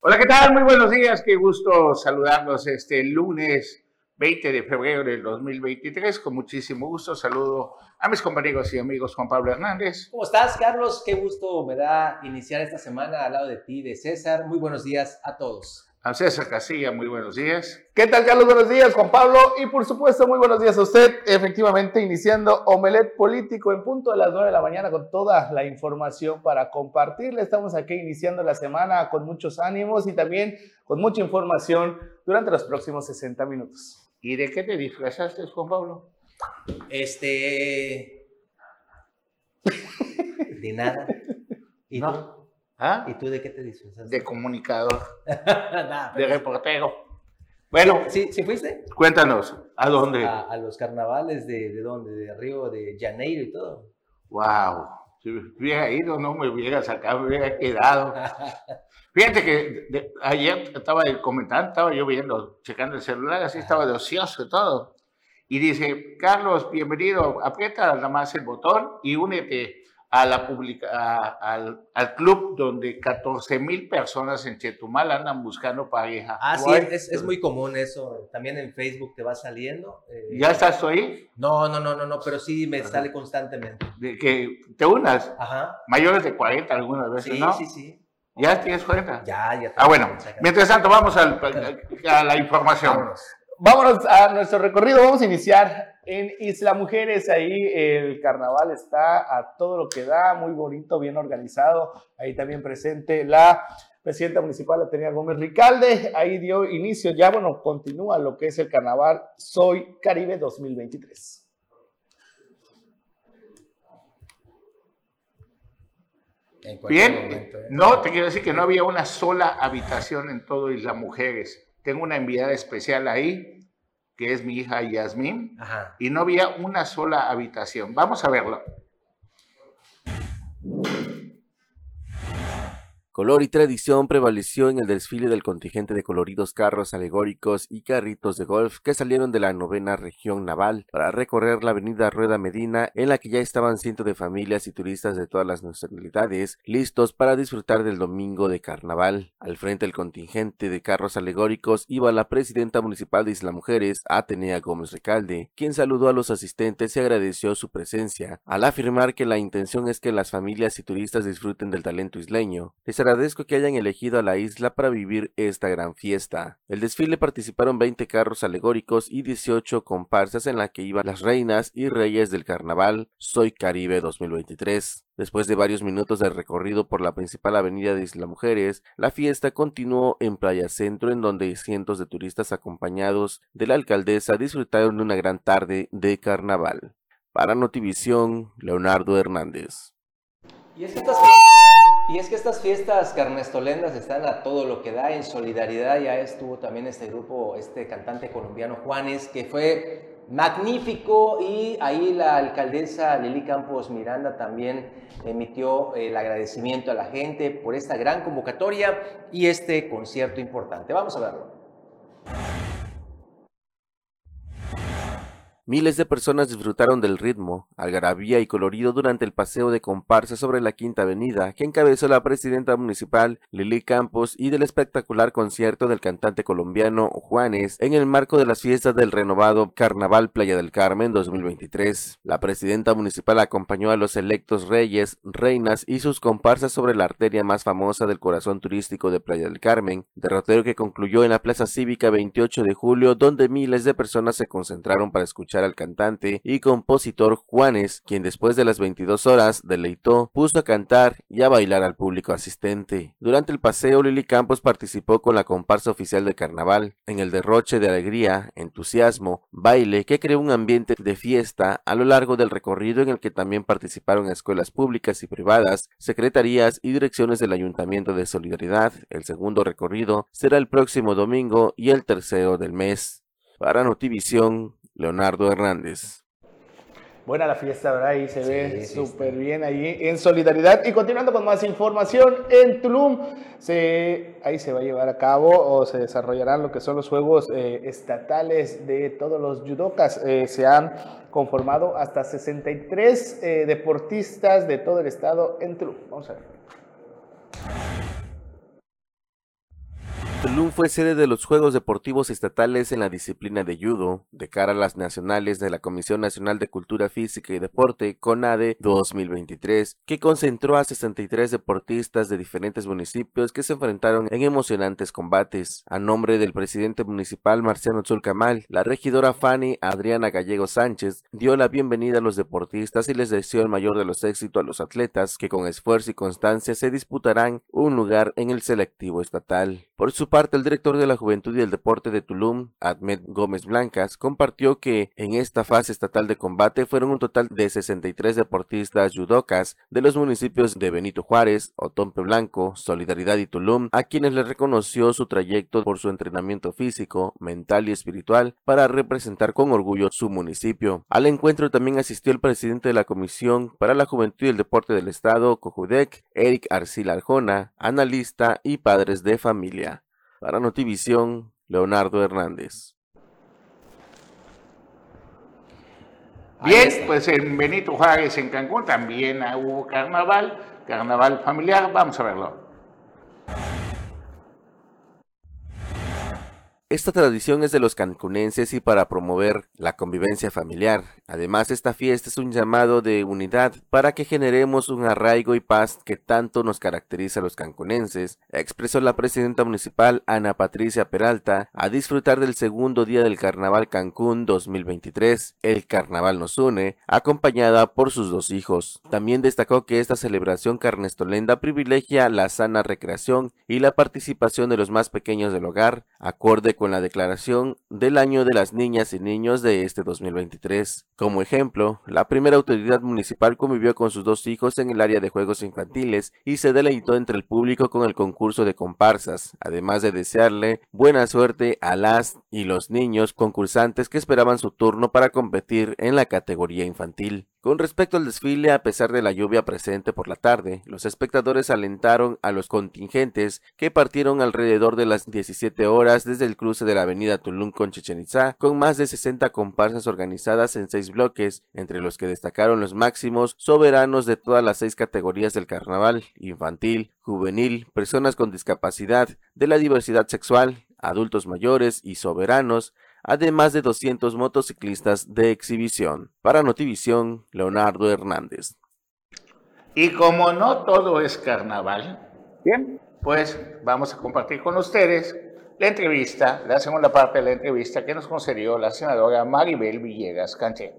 Hola, ¿qué tal? Muy buenos días, qué gusto saludarlos este lunes 20 de febrero del 2023. Con muchísimo gusto saludo a mis compañeros y amigos Juan Pablo Hernández. ¿Cómo estás, Carlos? Qué gusto me da iniciar esta semana al lado de ti, de César. Muy buenos días a todos. A César Casilla, muy buenos días. ¿Qué tal, Carlos? Buenos días, Juan Pablo. Y por supuesto, muy buenos días a usted. Efectivamente, iniciando Omelet Político en punto de las 9 de la mañana con toda la información para compartirle. Estamos aquí iniciando la semana con muchos ánimos y también con mucha información durante los próximos 60 minutos. ¿Y de qué te disfrazaste, Juan Pablo? Este. De nada. ¿Y No. tú? ¿Ah? ¿Y tú de qué te disfrazaste? De comunicador, Nah, de reportero. Bueno, ¿Sí, ¿Sí fuiste? cuéntanos, ¿a dónde? A, a los carnavales de, de dónde? De Río de Janeiro y todo. Wow, si hubiera ido, no me hubiera sacado, me hubiera quedado. Fíjate que de- de- ayer estaba el comentando, estaba yo viendo, checando el celular, así estaba de ocioso y todo. Y dice, Carlos, bienvenido, aprieta nada más el botón y únete a la publica, a- al, al club donde 14 mil personas en Chetumal andan buscando pareja. Ah, sí, es, es muy común eso. También en Facebook te va saliendo. eh, ¿Ya estás ahí? No, no, no, no, no, pero sí me sale constantemente. De que te unas, Ajá. mayores de 40 algunas veces, Sí, ¿no? sí, sí. ¿Ya tienes cuenta? Ya, ya. Ah, bueno, mientras tanto vamos al- a la información. Vámonos. Vámonos a nuestro recorrido. Vamos a iniciar en Isla Mujeres. Ahí el carnaval está a todo lo que da, muy bonito, bien organizado. Ahí también presente la presidenta municipal, Atenea Gómez Ricalde. Ahí dio inicio, ya bueno, continúa lo que es el carnaval Soy Caribe 2023. En cualquier Bien, momento, ¿eh? no, te quiero decir que no había una sola habitación en todo Isla Mujeres. Tengo una enviada especial ahí, que es mi hija Yasmín, Ajá. y no había una sola habitación. Vamos a verlo. Color y tradición prevaleció en el desfile del contingente de coloridos carros alegóricos y carritos de golf que salieron de la novena región naval para recorrer la avenida Rueda Medina en la que ya estaban cientos de familias y turistas de todas las nacionalidades listos para disfrutar del domingo de carnaval. Al frente del contingente de carros alegóricos iba la presidenta municipal de Isla Mujeres, Atenea Gómez Recalde, quien saludó a los asistentes y agradeció su presencia, al afirmar que la intención es que las familias y turistas disfruten del talento isleño. Les agradezco que hayan elegido a la isla para vivir esta gran fiesta. El desfile participaron 20 carros alegóricos y 18 comparsas en la que iban las reinas y reyes del carnaval Soy Caribe 2023. Después de varios minutos de recorrido por la principal avenida de Isla Mujeres, la fiesta continuó en Playa Centro en donde cientos de turistas acompañados de la alcaldesa disfrutaron de una gran tarde de carnaval. Para Notivisión, Leonardo Hernández. Y es que estas, y es que estas fiestas carnestolendas están a todo lo que da en solidaridad. Ya estuvo también este grupo, este cantante colombiano Juanes, que fue magnífico y ahí la alcaldesa Lili Campos Miranda también emitió el agradecimiento a la gente por esta gran convocatoria y este concierto importante. Vamos a verlo. Miles de personas disfrutaron del ritmo, algarabía y colorido durante el paseo de comparsa sobre la Quinta Avenida que encabezó la presidenta municipal Lili Campos y del espectacular concierto del cantante colombiano Juanes en el marco de las fiestas del renovado Carnaval Playa del Carmen 2023. La presidenta municipal acompañó a los electos reyes, reinas y sus comparsas sobre la arteria más famosa del corazón turístico de Playa del Carmen, derrotero que concluyó en la Plaza Cívica 28 de julio donde miles de personas se concentraron para escuchar al cantante y compositor Juanes, quien después de las 22 horas deleitó, puso a cantar y a bailar al público asistente. Durante el paseo, Lili Campos participó con la comparsa oficial de carnaval, en el derroche de alegría, entusiasmo, baile, que creó un ambiente de fiesta a lo largo del recorrido en el que también participaron escuelas públicas y privadas, secretarías y direcciones del Ayuntamiento de Solidaridad. El segundo recorrido será el próximo domingo y el tercero del mes. Para Notivisión, Leonardo Hernández. Buena la fiesta, ¿verdad? Ahí se ve súper bien ahí en solidaridad. Y continuando con más información, en Tulum se, ahí se va a llevar a cabo o se desarrollarán lo que son los juegos eh, estatales de todos los judocas. Eh, se han conformado hasta 63 eh, deportistas de todo el estado en Tulum. Vamos a ver. Tulum fue sede de los Juegos Deportivos Estatales en la disciplina de judo, de cara a las nacionales de la Comisión Nacional de Cultura Física y Deporte, CONADE 2023, que concentró a 63 deportistas de diferentes municipios que se enfrentaron en emocionantes combates. A nombre del presidente municipal Marciano Zulcamal, la regidora Fanny Adriana Gallego Sánchez dio la bienvenida a los deportistas y les deseó el mayor de los éxitos a los atletas que con esfuerzo y constancia se disputarán un lugar en el selectivo estatal. Por su parte, el director de la Juventud y el Deporte de Tulum, Ahmed Gómez Blancas, compartió que en esta fase estatal de combate fueron un total de 63 deportistas judocas de los municipios de Benito Juárez, Otompe Blanco, Solidaridad y Tulum, a quienes le reconoció su trayecto por su entrenamiento físico, mental y espiritual para representar con orgullo su municipio. Al encuentro también asistió el presidente de la Comisión para la Juventud y el Deporte del Estado, Cojudec, Eric Arcila Arjona, analista y padres de familia. Para Notivisión, Leonardo Hernández. Bien, pues en Benito Juárez, en Cancún, también hubo carnaval, carnaval familiar, vamos a verlo. Esta tradición es de los cancunenses y para promover la convivencia familiar. Además, esta fiesta es un llamado de unidad para que generemos un arraigo y paz que tanto nos caracteriza a los cancunenses, expresó la presidenta municipal Ana Patricia Peralta a disfrutar del segundo día del Carnaval Cancún 2023. El Carnaval nos une, acompañada por sus dos hijos. También destacó que esta celebración carnestolenda privilegia la sana recreación y la participación de los más pequeños del hogar, acorde con la declaración del año de las niñas y niños de este 2023. Como ejemplo, la primera autoridad municipal convivió con sus dos hijos en el área de juegos infantiles y se deleitó entre el público con el concurso de comparsas, además de desearle buena suerte a las y los niños concursantes que esperaban su turno para competir en la categoría infantil. Con respecto al desfile, a pesar de la lluvia presente por la tarde, los espectadores alentaron a los contingentes que partieron alrededor de las 17 horas desde el cruce de la avenida Tulum con Chichen Itza, con más de 60 comparsas organizadas en seis bloques, entre los que destacaron los máximos soberanos de todas las seis categorías del carnaval, infantil, juvenil, personas con discapacidad, de la diversidad sexual, adultos mayores y soberanos, además de 200 motociclistas de exhibición. Para Notivisión, Leonardo Hernández. Y como no todo es carnaval, bien, pues vamos a compartir con ustedes la entrevista, la segunda parte de la entrevista que nos concedió la senadora Maribel Villegas Canché.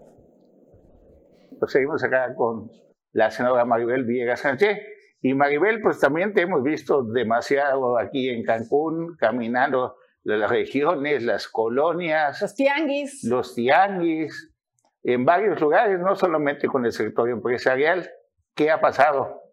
Pues seguimos acá con la senadora Maribel Villegas Canché. Y Maribel, pues también te hemos visto demasiado aquí en Cancún, caminando las regiones, las colonias. Los tianguis. Los tianguis, en varios lugares, no solamente con el sector empresarial. ¿Qué ha pasado?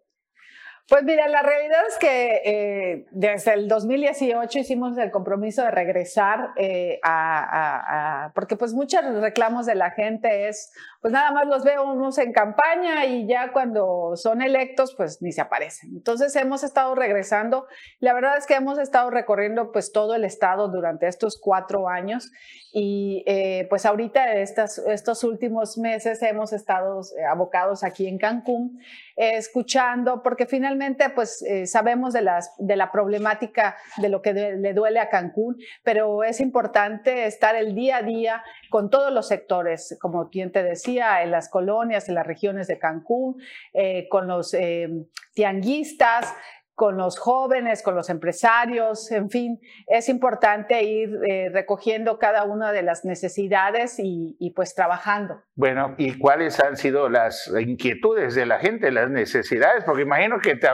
Pues mira, la realidad es que eh, desde el 2018 hicimos el compromiso de regresar eh, a, porque pues muchos reclamos de la gente es, pues nada más los veo unos en campaña y ya cuando son electos pues ni se aparecen. Entonces hemos estado regresando, la verdad es que hemos estado recorriendo pues todo el estado durante estos cuatro años y eh, pues ahorita estas, estos últimos meses hemos estado abocados aquí en Cancún escuchando porque finalmente pues eh, sabemos de, las, de la problemática de lo que le duele a Cancún, pero es importante estar el día a día con todos los sectores, como quien te decía, en las colonias, en las regiones de Cancún, eh, con los eh, tianguistas, con los jóvenes, con los empresarios, en fin, es importante ir recogiendo cada una de las necesidades y, pues trabajando. Bueno, ¿y cuáles han sido las inquietudes de la gente, las necesidades? Porque imagino que te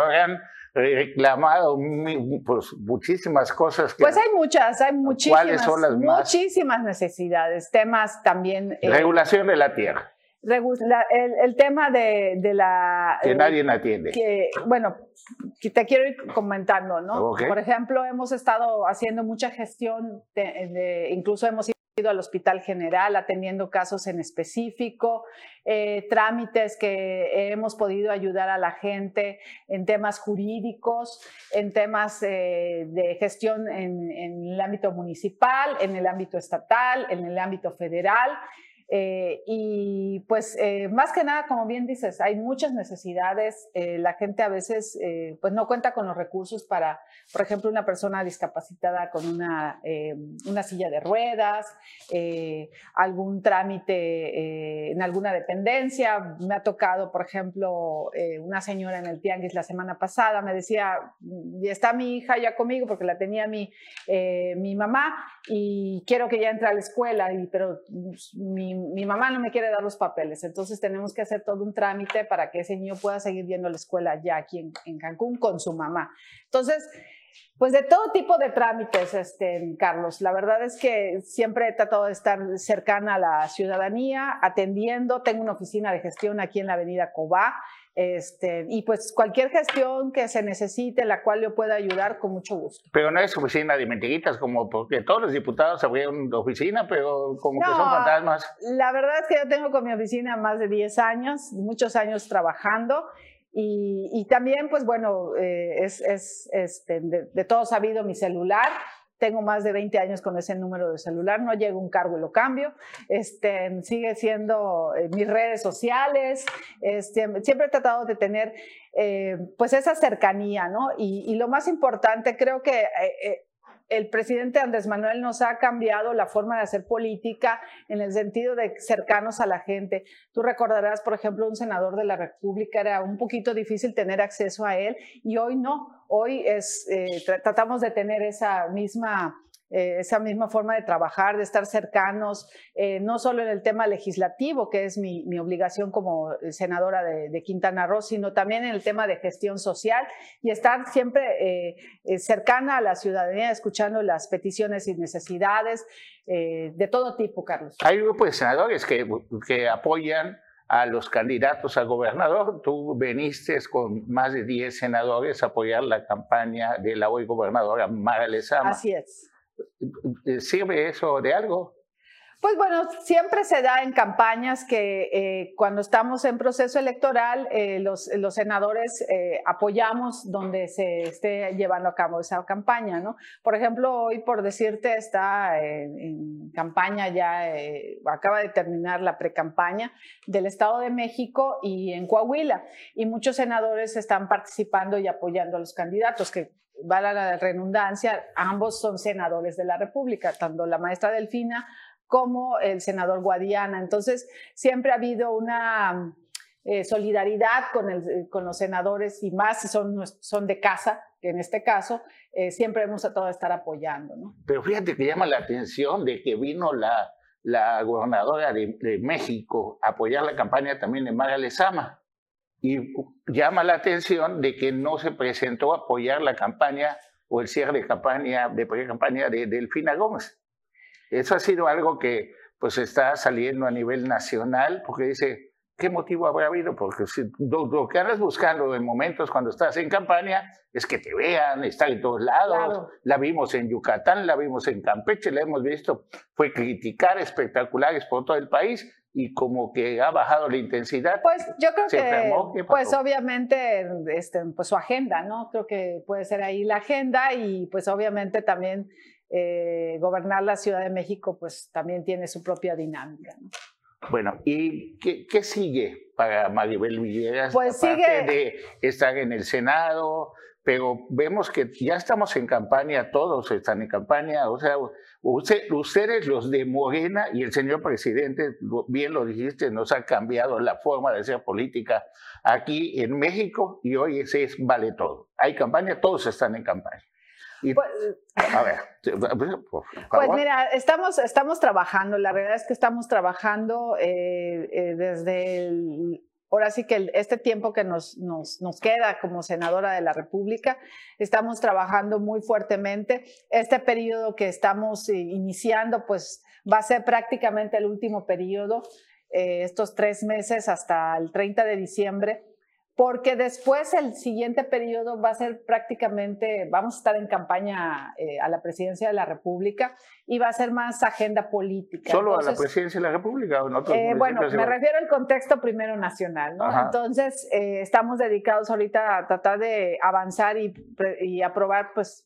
reclamado pues, muchísimas cosas. pues hay muchas, hay muchísimas, ¿cuáles son las muchísimas necesididades, temas también. Eh, Regulación de la tierra el, tema de, la... Que nadie atiende. Que, bueno, te quiero ir comentando, ¿no? Por ejemplo, hemos estado haciendo mucha gestión, de, incluso hemos al Hospital General atendiendo casos en específico, eh, trámites que hemos podido ayudar a la gente en temas jurídicos, en temas eh, de gestión en el ámbito municipal, en el ámbito estatal, en el ámbito federal. Eh, y pues eh, más que nada, como bien dices, hay muchas necesidades. Eh, la gente a veces pues no cuenta con los recursos para, por ejemplo, una persona discapacitada con una, una silla de ruedas, algún trámite en alguna dependencia. Me ha tocado, por ejemplo, una señora en el Tianguis la semana pasada, me decía, está mi hija ya conmigo porque la tenía mi, mi mamá y quiero que ya entre a la escuela, y, pero pues, mi mi mamá no me quiere dar los papeles, entonces tenemos que hacer todo un trámite para que ese niño pueda seguir yendo a la escuela ya aquí en, Cancún con su mamá. Entonces, pues de todo tipo de trámites, este, Carlos. La verdad es que siempre he tratado de estar cercana a la ciudadanía, atendiendo. Tengo una oficina de gestión aquí en la avenida Cobá este, y pues cualquier gestión que se necesite, la cual yo pueda ayudar, con mucho gusto. Pero no es oficina de mentiritas, como porque todos los diputados abrieron oficina, pero como que son fantasmas. La verdad es que yo tengo con mi oficina más de 10 años, muchos años trabajando. Y, y también, pues bueno, eh, es, es este, de, de todo sabido mi celular tengo más de 20 años con ese número de celular, no llego un cargo y lo cambio, este, sigue siendo eh, mis redes sociales, este, siempre he tratado de tener eh, pues esa cercanía, ¿no? Y, lo más importante, creo que eh, el presidente Andrés Manuel nos ha cambiado la forma de hacer política en el sentido de cercanos a la gente. Tú recordarás, por ejemplo, un senador de la República era un poquito difícil tener acceso a él y hoy no. Hoy es, eh, tratamos de tener esa misma eh, esa misma forma de trabajar, de estar cercanos, eh, no solo en el tema legislativo, que es mi, obligación como senadora de, Quintana Roo, sino también en el tema de gestión social y estar siempre eh, cercana a la ciudadanía, escuchando las peticiones y necesidades de todo tipo, Carlos. Hay grupos de senadores que, que apoyan a los candidatos a gobernador. Tú veniste con más de 10 senadores a apoyar la campaña de la hoy gobernadora Mara Lezama. Así es. ¿Sirve eso de algo? Pues bueno, siempre se da en campañas que eh, cuando estamos en proceso electoral, eh, los, senadores eh, apoyamos donde se esté llevando a cabo esa campaña, ¿no? Por ejemplo, hoy, por decirte, está en campaña ya, acaba de terminar la pre-campaña del Estado de México y en Coahuila, y muchos senadores están participando y apoyando a los candidatos, que vale la redundancia, ambos son senadores de la República, tanto la maestra Delfina como el senador Guadiana. Entonces, siempre ha habido una eh, solidaridad con, el, con, los senadores y más si son, son de casa, que en este caso eh, siempre hemos tratado de estar apoyando. ¿no? Pero fíjate que llama la atención de que vino la, la gobernadora de, de México a apoyar la campaña también de María Lezama y llama la atención de que no se presentó a apoyar la campaña o el cierre de campaña de campaña de Delfina Gómez. Eso ha sido algo que pues está saliendo a nivel nacional porque dice, ¿qué motivo habrá habido? Porque si, lo, que andas buscando en momentos cuando estás en campaña es que te vean, está en todos lados. La vimos en Yucatán, la vimos en Campeche, la hemos visto, fue criticar espectaculares por todo el país y como que ha bajado la intensidad. Pues yo creo que, pues obviamente, este, pues su agenda, ¿no? Creo que puede ser ahí la agenda y pues obviamente también eh, gobernar la Ciudad de México, pues también tiene su propia dinámica, ¿no? Bueno, ¿y qué, qué, sigue para Maribel Villegas? Pues sigue de estar en el Senado, pero vemos que ya estamos en campaña, todos están en campaña, o sea, ustedes los de Morena y el señor presidente, bien lo dijiste, nos ha cambiado la forma de hacer política aquí en México y hoy ese es vale todo. Hay campaña, todos están en campaña. pues, a ver, pues mira, estamos, estamos trabajando, la realidad es que estamos trabajando eh, eh, desde el ahora sí que este tiempo que nos, nos, nos, queda como senadora de la República, estamos trabajando muy fuertemente. Este periodo que estamos eh, iniciando, pues va a ser prácticamente el último periodo, eh, estos tres meses hasta el 30 de diciembre porque después el siguiente periodo va a ser prácticamente, vamos a estar en campaña eh, a la presidencia de la República y va a ser más agenda política. ¿Solo a la presidencia de la República o en otros eh, Bueno, me refiero al contexto primero nacional, ¿no? Entonces, eh, estamos dedicados ahorita a tratar de avanzar y, y aprobar, pues,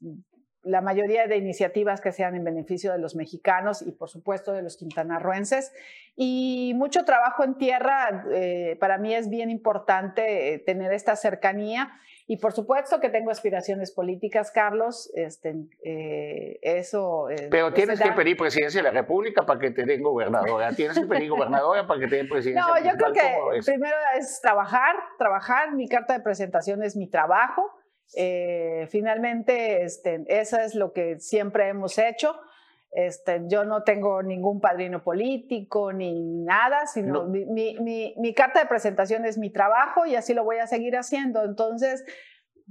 la mayoría de iniciativas que sean en beneficio de los mexicanos y por supuesto de los quintanarruenses. Y mucho trabajo en tierra, eh, para mí es bien importante eh, tener esta cercanía. Y por supuesto que tengo aspiraciones políticas, Carlos, este, eh, eso... Pero tienes que pedir presidencia de la República para que te den gobernadora, tienes que pedir gobernadora para que te den presidencia. No, yo creo que primero es trabajar, trabajar, mi carta de presentación es mi trabajo eh, finalmente, este, eso es lo que siempre hemos hecho. Este, yo no tengo ningún padrino político ni nada, sino mi, mi, mi, carta de presentación es mi trabajo y así lo voy a seguir haciendo. Entonces,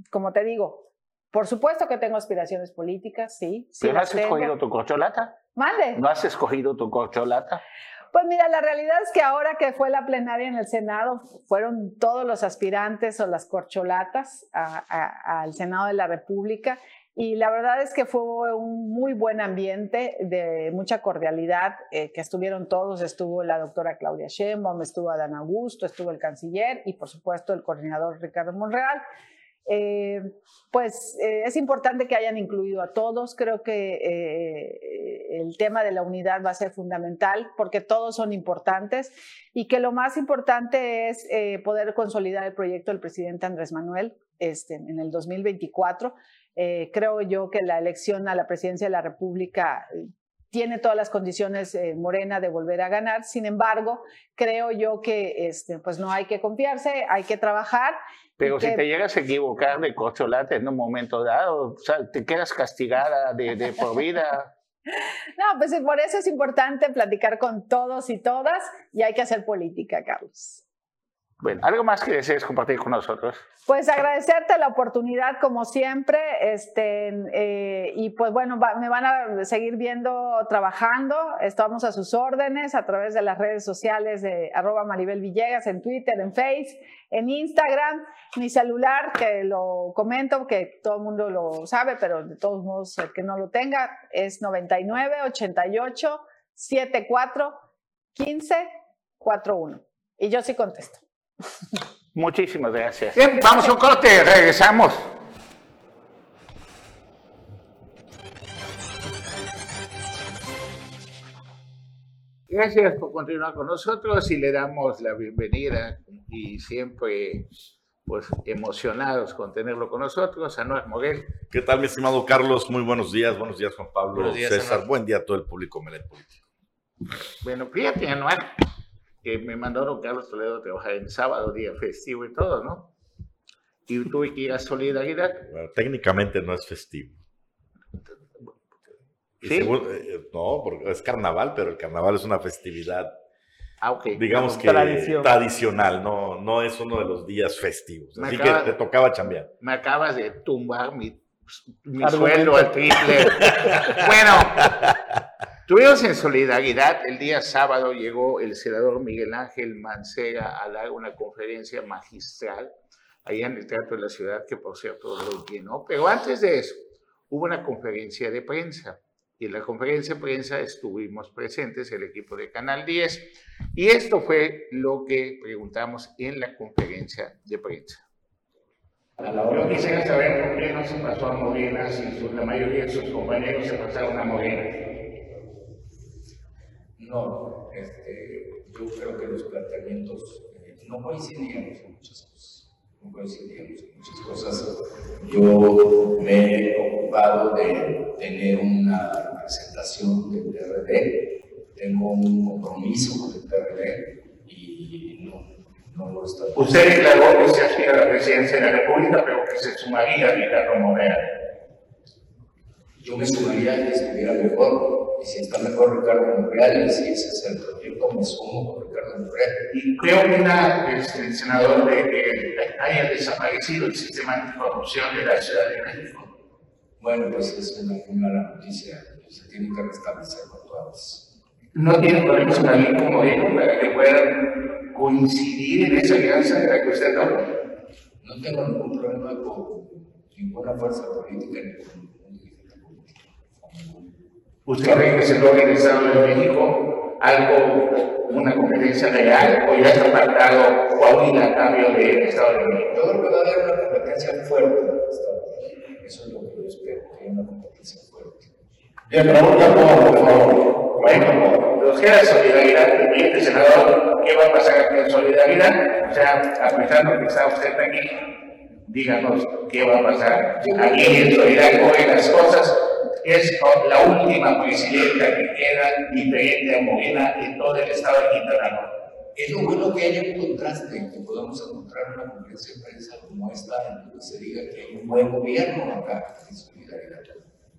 como te digo, por supuesto que tengo aspiraciones políticas, sí. sí ¿No has escogido tu corcholata? ¿Mande? ¿No has escogido tu corcholata? Pues mira, la realidad es que ahora que fue la plenaria en el Senado, fueron todos los aspirantes o las corcholatas al Senado de la República y la verdad es que fue un muy buen ambiente de mucha cordialidad, eh, que estuvieron todos, estuvo la doctora Claudia Sheinbaum, estuvo Adán Augusto, estuvo el canciller y por supuesto el coordinador Ricardo Monreal. Eh, pues eh, es importante que hayan incluido a todos. Creo que eh, el tema de la unidad va a ser fundamental porque todos son importantes y que lo más importante es poder consolidar el proyecto del presidente Andrés Manuel este, en el 2024. creo yo que la elección a la presidencia de la República tiene todas las condiciones Morena de volver a ganar. Sin embargo, creo yo que este, pues no hay que confiarse, hay que trabajar pero si te llegas a equivocar de corcholata en un momento dado, o sea, te quedas castigada de, de por vida. No, pues por eso es importante platicar con todos y todas y hay que hacer política, Carlos. Bueno, ¿algo más que desees compartir con nosotros? Pues agradecerte la oportunidad como siempre, este, eh, y pues bueno, me van a seguir viendo trabajando, estamos a sus órdenes a través de las redes sociales de arroba Maribel Villegas en Twitter, en Face, en Instagram, mi celular, que lo comento, que todo el mundo lo sabe, pero de todos modos el que no lo tenga, es 99 88 74 15 41. Y yo sí contesto. Muchísimas gracias. Bien, vamos a un corte, regresamos. Gracias por continuar con nosotros y le damos la bienvenida y siempre pues emocionados con tenerlo con nosotros, a Noel Moguel. ¿Qué tal, mi estimado Carlos? Muy buenos días, buenos días, Juan Pablo, César. Buen día a todo el público político. Bueno, fíjate, Noel, que me mandaron Carlos Toledo a trabajar en sábado, día festivo y todo, ¿no? Y tuve que ir a Solidaridad. Bueno, técnicamente no es festivo. ¿Sí? Eh, no, porque es carnaval, pero el carnaval es una festividad, ah, okay. digamos que tradicional, no, no es uno de los días festivos. Así que te tocaba chambear. Me acabas de tumbar mi, mi sueldo al triple. bueno, Tuvimos en solidaridad, el día sábado llegó el senador Miguel Ángel Mancera a dar una conferencia magistral allá en el Teatro de la Ciudad, que por cierto lo llenó, pero antes de eso hubo una conferencia de prensa y en la conferencia de prensa estuvimos presentes el equipo de Canal 10 y esto fue lo que preguntamos en la conferencia de prensa. Yo quisiera saber por qué no se pasó a Morena si la mayoría de sus compañeros se pasaron a Morena. No, este, yo creo que los planteamientos eh, no coincidíamos en muchas cosas. No coincidíamos en muchas cosas. Yo me he ocupado de tener una representación del PRD, tengo un compromiso con el PRD y no, no lo está. Usted declaró que se hacía a la presidencia de la República, pero que se sumaría a Ricardo Moreno. Yo me sumaría y estuviera mejor y si está mejor Ricardo Monreal y si ese es el proyecto, me sumo con Ricardo Monreal. Y creo que este, el senador de que haya desaparecido el sistema de corrupción de la Ciudad de México. Bueno, pues es una mala noticia, se tiene que restablecer con todas. ¿No tiene problemas con alguien como dijo para que puedan coincidir en esa alianza de la que usted habla? No tengo ningún problema con ninguna fuerza política ni con ¿Usted cree que se en el Estado de México algo, una competencia real, o ya está pactado Coahuila a cambio del Estado de México? Yo creo que va a haber una competencia fuerte en el Estado de México. Eso es lo que yo espero, que haya una competencia fuerte. Le pregunta por favor. Bueno, los que de solidaridad, el senador, ¿qué va a pasar en solidaridad? O sea, aprovechando que está usted aquí, díganos qué va a pasar aquí en solidaridad, cómo ven las cosas es la última presidenta que queda diferente a Morena en todo el estado de Quintana Roo. Es lo bueno que haya un contraste, que podamos encontrar una conferencia de prensa como esta, en donde se diga que hay un buen gobierno acá en solidaridad.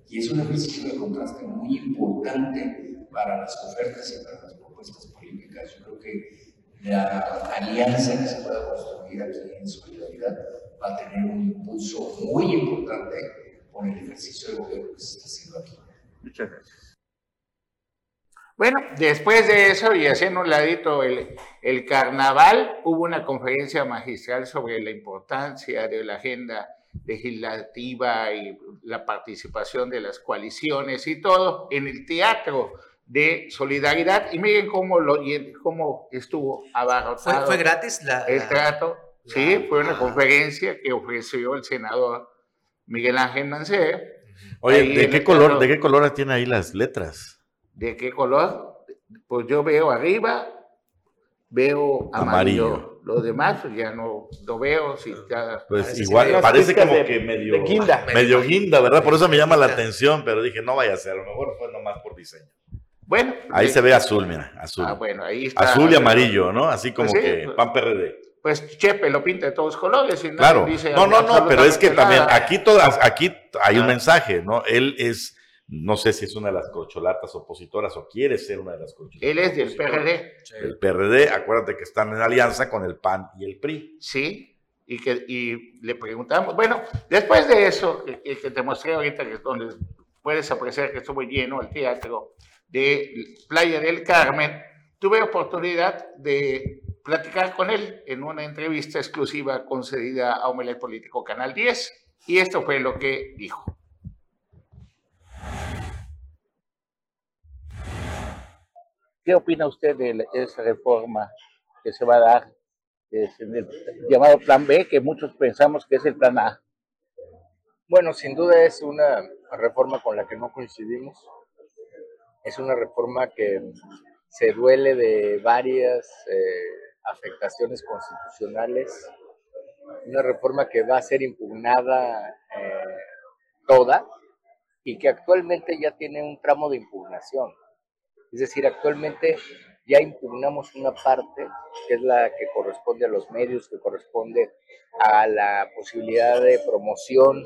Y es un ejercicio de contraste muy importante para las ofertas y para las propuestas políticas. Yo creo que la alianza que se pueda construir aquí en solidaridad va a tener un impulso muy importante con el ejercicio de gobierno que se está haciendo aquí. Muchas gracias. Bueno, después de eso y haciendo un ladito el, el, carnaval, hubo una conferencia magistral sobre la importancia de la agenda legislativa y la participación de las coaliciones y todo en el teatro de solidaridad. Y miren cómo, lo, cómo estuvo abarrotado. ¿Fue, fue gratis la, el trato? Sí, fue una conferencia que ofreció el senador Miguel Ángel Mancé. Oye, ¿de qué, color, ¿de qué color tiene ahí las letras? ¿De qué color? Pues yo veo arriba, veo amarillo. Los demás pues, ya no lo veo. Si pues igual, parece como que medio guinda. Medio guinda, ¿verdad? Por eso me llama la atención, pero dije, no vaya a ser, a lo mejor fue nomás por diseño. Bueno. Ahí se ve azul, mira, azul. Ah, bueno, ahí está. Azul y amarillo, ¿no? Así como pues que PAN PRD pues Chepe lo pinta de todos colores. Y claro. Dice no, no, no, pero es que también aquí, todas, aquí hay un ah. mensaje, ¿no? Él es, no sé si es una de las corcholatas opositoras o quiere ser una de las corcholatas. Él es del PRD. El PRD, acuérdate que están en alianza con el PAN y el PRI. Sí, y, que, y le preguntamos, bueno, después de eso, que, que te mostré ahorita, que es donde puedes apreciar que estuvo lleno el teatro de Playa del Carmen, tuve oportunidad de platicar con él en una entrevista exclusiva concedida a Omelet Político Canal 10 y esto fue lo que dijo. ¿Qué opina usted de esa reforma que se va a dar, el llamado Plan B, que muchos pensamos que es el Plan A? Bueno, sin duda es una reforma con la que no coincidimos. Es una reforma que se duele de varias eh, afectaciones constitucionales, una reforma que va a ser impugnada eh, toda y que actualmente ya tiene un tramo de impugnación. Es decir, actualmente ya impugnamos una parte, que es la que corresponde a los medios, que corresponde a la posibilidad de promoción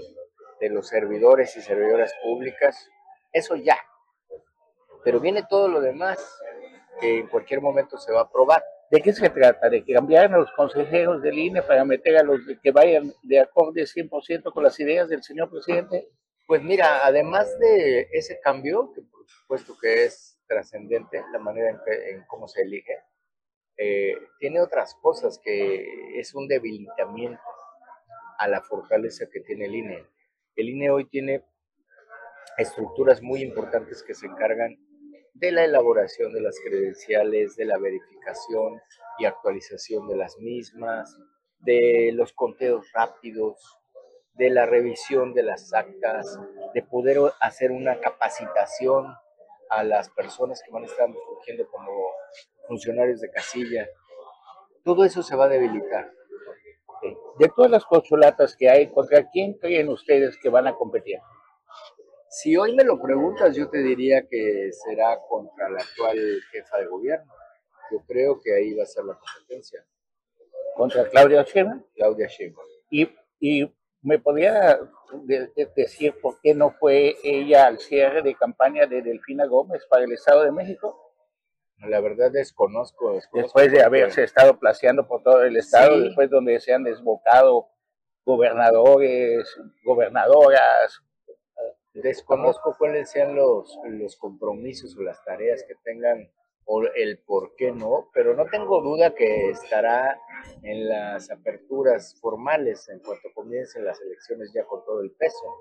de los servidores y servidoras públicas. Eso ya. Pero viene todo lo demás, que en cualquier momento se va a aprobar. ¿De qué se trata? ¿De que cambiaran a los consejeros del INE para meter a los que vayan de acorde 100% con las ideas del señor presidente? Pues mira, además de ese cambio, que por supuesto que es trascendente, la manera en, cómo se elige, eh, tiene otras cosas que es un debilitamiento a la fortaleza que tiene el INE. El INE hoy tiene estructuras muy importantes que se encargan de la elaboración de las credenciales, de la verificación y actualización de las mismas, de los conteos rápidos, de la revisión de las actas, de poder hacer una capacitación a las personas que van a estar surgiendo como funcionarios de casilla. Todo eso se va a debilitar. De todas las concholatas que hay, ¿contra quién creen ustedes que van a competir? Si hoy me lo preguntas, yo te diría que será contra la actual jefa de gobierno. Yo creo que ahí va a ser la competencia. ¿Contra Claudia Sheinbaum? Claudia Sheinbaum. ¿Y, ¿Y me podría decir por qué no fue ella al cierre de campaña de Delfina Gómez para el Estado de México? La verdad desconozco. después de haberse estado placeando por todo el Estado, después donde se han desbocado gobernadores, gobernadoras, Desconozco cuáles sean los, los compromisos o las tareas que tengan o el por qué no, pero no tengo duda que estará en las aperturas formales en cuanto comiencen las elecciones ya con todo el peso.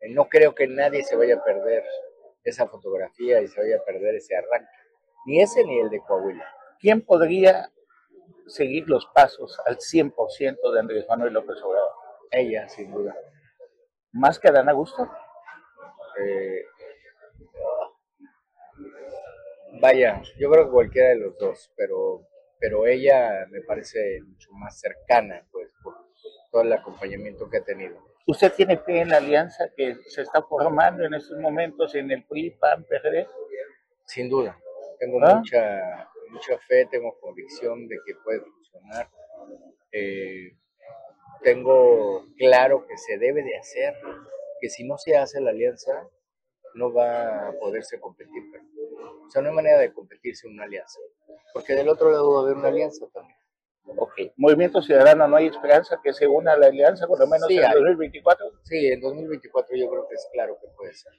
Eh, no creo que nadie se vaya a perder esa fotografía y se vaya a perder ese arranque, ni ese ni el de Coahuila. ¿Quién podría seguir los pasos al 100% de Andrés Manuel López Obrador? Ella, sin duda. ¿Más que Adán Augusto? Eh, vaya, yo creo que cualquiera de los dos, pero, pero ella me parece mucho más cercana, pues, por todo el acompañamiento que ha tenido. ¿Usted tiene fe en la alianza que se está formando en estos momentos en el PRI, PAN, PRD? Sin duda. Tengo ¿Ah? mucha, mucha fe, tengo convicción de que puede funcionar. Eh, tengo claro que se debe de hacer, que si no se hace la alianza, no va a poderse competir. O sea, no hay manera de competir sin una alianza, porque del otro lado va a haber una alianza también. Ok, Movimiento Ciudadano, ¿no hay esperanza que se una a la alianza, por lo menos en 2024? Sí, en 2024 yo creo que es claro que puede ser.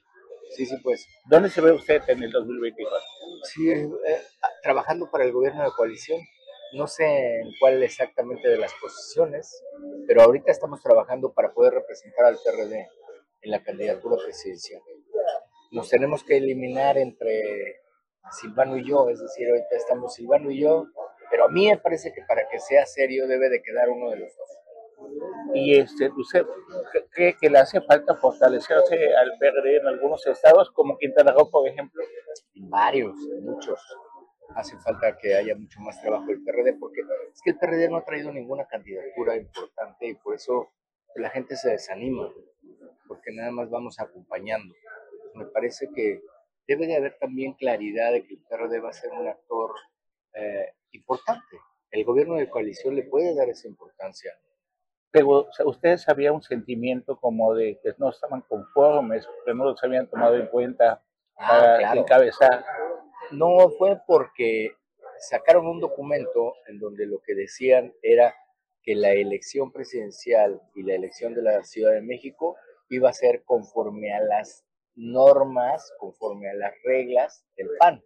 Sí, sí, pues. ¿Dónde se ve usted en el 2024? Sí, eh, trabajando para el gobierno de coalición. No sé en cuál exactamente de las posiciones, pero ahorita estamos trabajando para poder representar al PRD en la candidatura presidencial. Nos tenemos que eliminar entre Silvano y yo, es decir, ahorita estamos Silvano y yo, pero a mí me parece que para que sea serio debe de quedar uno de los dos. Y este, ¿usted cree que le hace falta fortalecerse al PRD en algunos estados, como Quintana Roo, por ejemplo? En varios, muchos hace falta que haya mucho más trabajo el PRD, porque es que el PRD no ha traído ninguna candidatura importante y por eso la gente se desanima, porque nada más vamos acompañando. Me parece que debe de haber también claridad de que el PRD va a ser un actor eh, importante. El gobierno de coalición le puede dar esa importancia. Pero ustedes había un sentimiento como de que no estaban conformes, que no los habían tomado en cuenta ah, para encabezar no fue porque sacaron un documento en donde lo que decían era que la elección presidencial y la elección de la Ciudad de México iba a ser conforme a las normas, conforme a las reglas del PAN.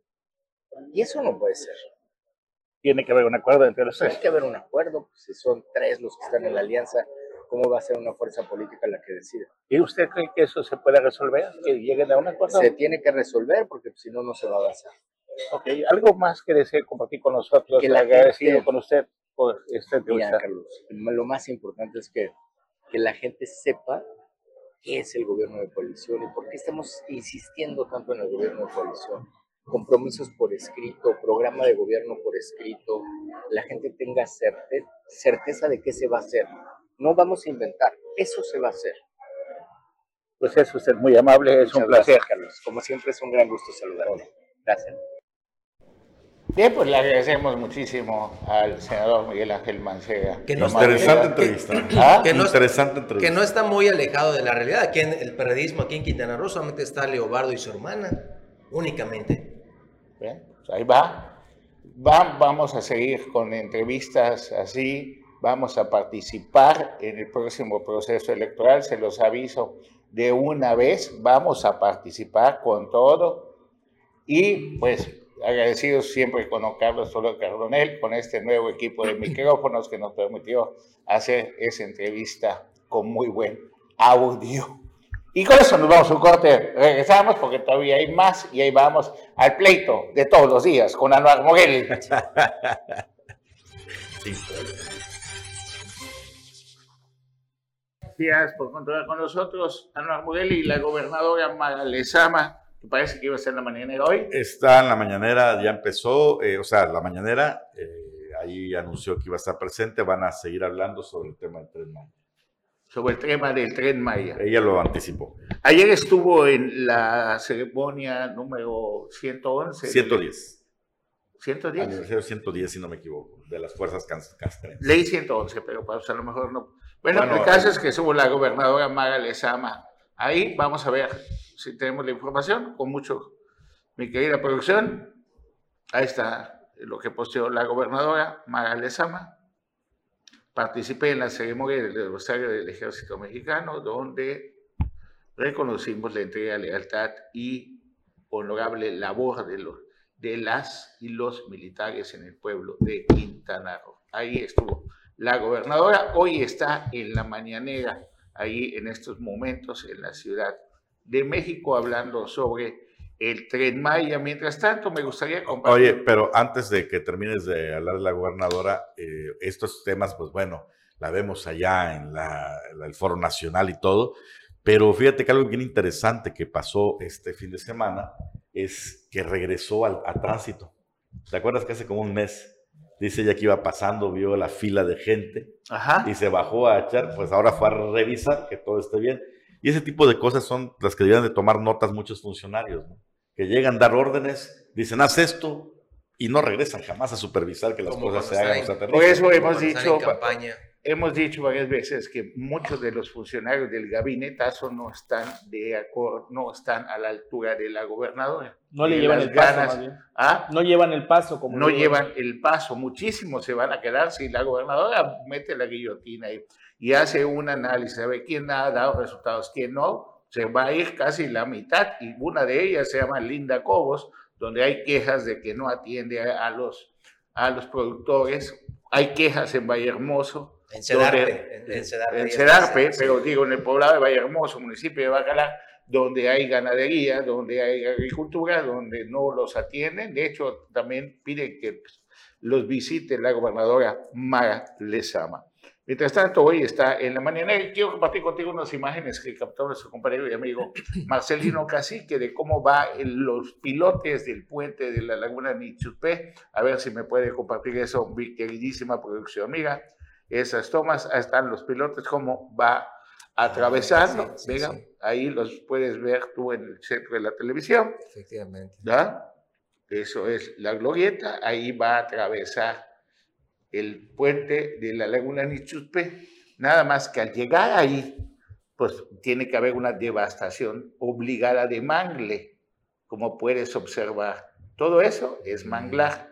Y eso no puede ser. Tiene que haber un acuerdo entre los tres. Tiene que haber un acuerdo, pues, si son tres los que están en la alianza, ¿cómo va a ser una fuerza política la que decida? ¿Y usted cree que eso se puede resolver? ¿Que lleguen a un acuerdo? Se tiene que resolver porque si no, no se va a avanzar. Ok, algo más que desee compartir con nosotros, que la agradecido con usted por esta entrevista. Carlos, lo más importante es que, que la gente sepa qué es el gobierno de coalición y por qué estamos insistiendo tanto en el gobierno de coalición. Compromisos por escrito, programa de gobierno por escrito, la gente tenga certeza, certeza de qué se va a hacer. No vamos a inventar, eso se va a hacer. Pues es usted muy amable, es un placer. Carlos. Como siempre es un gran gusto saludarle. Gracias. Bien, pues le agradecemos muchísimo al senador Miguel Ángel Mancega. Que interesante entrevista. ¿Ah? Que, no, interesante entrevista. Que no está muy alejado de la realidad. Aquí en el periodismo, aquí en Quintana Roo, solamente está Leobardo y su hermana, únicamente. Bien, pues ahí va. va. Vamos a seguir con entrevistas así. Vamos a participar en el próximo proceso electoral. Se los aviso de una vez. Vamos a participar con todo. Y pues agradecidos siempre con don Carlos Solo Cardonel, con este nuevo equipo de micrófonos que nos permitió hacer esa entrevista con muy buen audio. Y con eso nos vamos a un corte, regresamos porque todavía hay más y ahí vamos al pleito de todos los días con Anuar Moguel. Gracias por contar con nosotros, Anuar Moguel y la gobernadora Mara Lezama parece que iba a ser la mañanera hoy? Está en la mañanera, ya empezó, eh, o sea, la mañanera, eh, ahí anunció que iba a estar presente, van a seguir hablando sobre el tema del tren Maya. Sobre el tema del tren Maya. Ella lo anticipó. Ayer estuvo en la ceremonia número 111. 110. 110. Aniversario 110, si no me equivoco, de las fuerzas castrenses. Leí 111, pero pues, a lo mejor no. Bueno, el caso es que estuvo la gobernadora Maga Lezama. Ahí vamos a ver si tenemos la información, con mucho, mi querida producción. Ahí está lo que posteó la gobernadora Maga Lezama. Participé en la ceremonia del aniversario del Ejército Mexicano, donde reconocimos la entrega, lealtad y honorable labor de, los, de las y los militares en el pueblo de Quintana Roo. ahí estuvo. La gobernadora hoy está en la mañanera, ahí en estos momentos en la Ciudad de México, hablando sobre el tren Maya. Mientras tanto, me gustaría compartir. Oye, pero antes de que termines de hablar de la gobernadora, eh, estos temas, pues bueno, la vemos allá en, el Foro Nacional y todo, pero fíjate que algo bien interesante que pasó este fin de semana es que regresó al, tránsito. ¿Te acuerdas que hace como un mes dice ella que iba pasando, vio la fila de gente y se bajó a echar, pues ahora fue a revisar que todo esté bien. Y ese tipo de cosas son las que deberían de tomar notas muchos funcionarios, que llegan a dar órdenes, dicen haz esto y no regresan jamás a supervisar que las cosas se hagan. Por eso hemos dicho, hemos dicho varias veces que muchos de los funcionarios del gabinetazo no están de acuerdo, no están a la altura de la gobernadora. No le llevan el paso, ¿Ah? No llevan el paso. Como no llevan el paso. Muchísimos se van a quedar si la gobernadora mete la guillotina y, y hace un análisis, sabe quién ha dado resultados, quién no. Se va a ir casi la mitad y una de ellas se llama Linda Cobos, donde hay quejas de que no atiende a, los, a los productores. Hay quejas en Valle Hermoso en Cedarpe. en, Cedarpe, pero digo, en el poblado de Valle Hermoso, municipio de Bacalá, donde hay ganadería, donde hay agricultura, donde no los atienden. De hecho, también piden que los visite la gobernadora Mara Lezama. Mientras tanto, hoy está en la mañana y quiero compartir contigo unas imágenes que captó nuestro compañero y amigo Marcelino Cacique de cómo va los pilotes del puente de la laguna Nichupé. A ver si me puede compartir eso, mi queridísima producción amiga esas tomas, ahí están los pilotos, cómo va atravesando, venga, ahí los puedes ver tú en el centro de la televisión. Efectivamente. ¿ya? Eso es la glorieta, ahí va a atravesar el puente de la laguna Nichuspe, nada más que al llegar ahí, pues tiene que haber una devastación obligada de mangle, como puedes observar. Todo eso es manglar.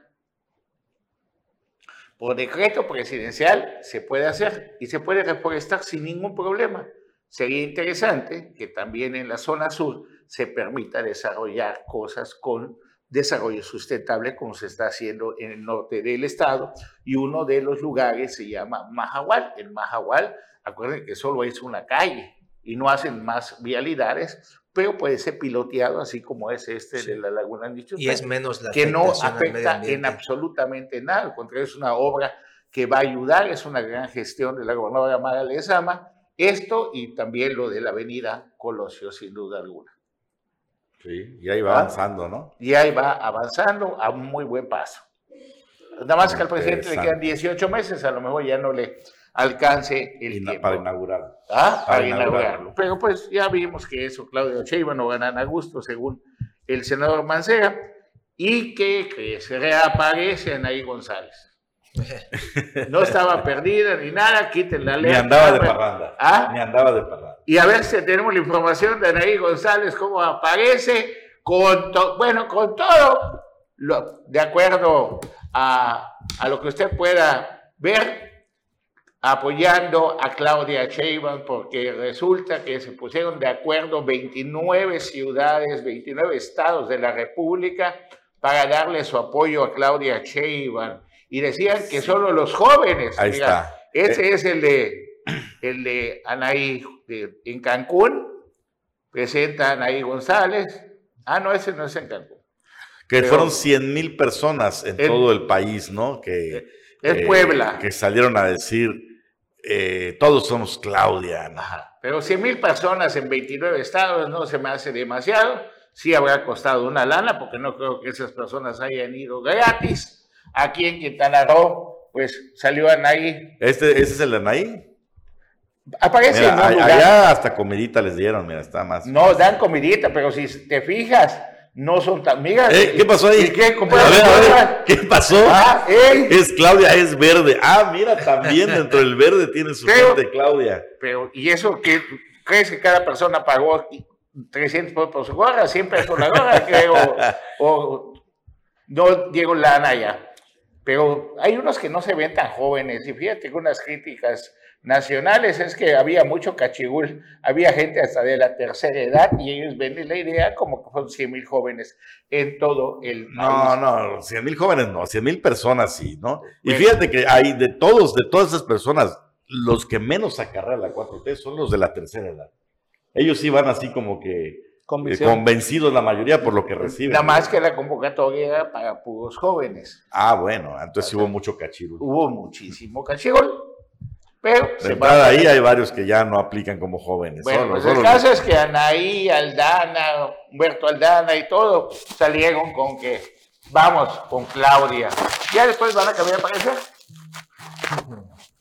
Por decreto presidencial se puede hacer y se puede reforestar sin ningún problema. Sería interesante que también en la zona sur se permita desarrollar cosas con desarrollo sustentable como se está haciendo en el norte del estado y uno de los lugares se llama Mahahual. En Mahahual, acuérdense que solo es una calle y no hacen más vialidades, pero puede ser piloteado así como es este de la Laguna Nichupé. Y es menos la Que no afecta en absolutamente nada, al contrario, es una obra que va a ayudar, es una gran gestión de la gobernadora Mara Lezama, esto y también lo de la avenida Colosio, sin duda alguna. Sí, y ahí va ¿Ah? avanzando, ¿no? Y ahí va avanzando a un muy buen paso. Nada más que al presidente le quedan 18 meses, a lo mejor ya no le alcance el tiempo. Para inaugurarlo. ¿Ah? Para, inaugurarlo. Pero pues ya vimos que eso, Claudio Sheinbaum no ganan a gusto, según el senador Mancera, y que, se reaparece Anaí González. No estaba perdida ni nada, quiten la ley. Ni andaba de parranda. ¿Ah? Ni andaba de parranda. Y a ver si tenemos la información de Anaí González, cómo aparece, con bueno, con todo, de acuerdo a, a lo que usted pueda ver, apoyando a Claudia Sheinbaum porque resulta que se pusieron de acuerdo 29 ciudades, 29 estados de la República para darle su apoyo a Claudia Sheinbaum y decían que solo los jóvenes. Ahí está. Ese eh. es el de el de Anaí en Cancún, presenta a Anaí González. Ah, no, ese no es en Cancún. Que fueron 100 mil personas en todo el país, ¿no? Que, es Puebla. Que salieron a decir, eh, todos somos Claudia. Pero 100 mil personas en 29 estados no se me hace demasiado. Sí habrá costado una lana, porque no creo que esas personas hayan ido gratis. Aquí en Quintana Roo, pues salió Anaí. ¿Este, ¿Este es el de Anaí? Aparece en Allá hasta comidita les dieron, mira, está más. No, dan comidita, pero si te fijas, no son tan. Mira, eh, ¿qué pasó ahí? ¿Qué, ¿qué pasó? Ah, es Claudia, es verde. Ah, mira, también dentro del verde tiene su gente, Claudia. Pero, ¿y eso qué? ¿Crees que cada persona pagó 300 pesos por su gorra? 100 pesos la gorra, creo. o, no Diego Lana ya. pero hay unos que no se ven tan jóvenes. Y fíjate que unas críticas nacionales es que había mucho cachigul, había gente hasta de la tercera edad y ellos ven la idea como que son 100 mil jóvenes en todo el país. No, no, 100 mil jóvenes no, 100 mil personas sí, ¿no? Y fíjate que hay de todos, de todas esas personas, los que menos acarrean la 4T son los de la tercera edad. Ellos sí van así como que eh, Convicción. convencidos la mayoría por lo que reciben. Nada más que la convocatoria era para puros jóvenes. Ah, bueno, entonces hubo mucho cachiru. Hubo muchísimo cachigol, pero De se entrada ahí hay varios que ya no aplican como jóvenes. Bueno, solo- pues solo el los- caso es que Anaí, Aldana, Humberto Aldana y todo salieron con que vamos con Claudia. Ya después van a cambiar de parecer.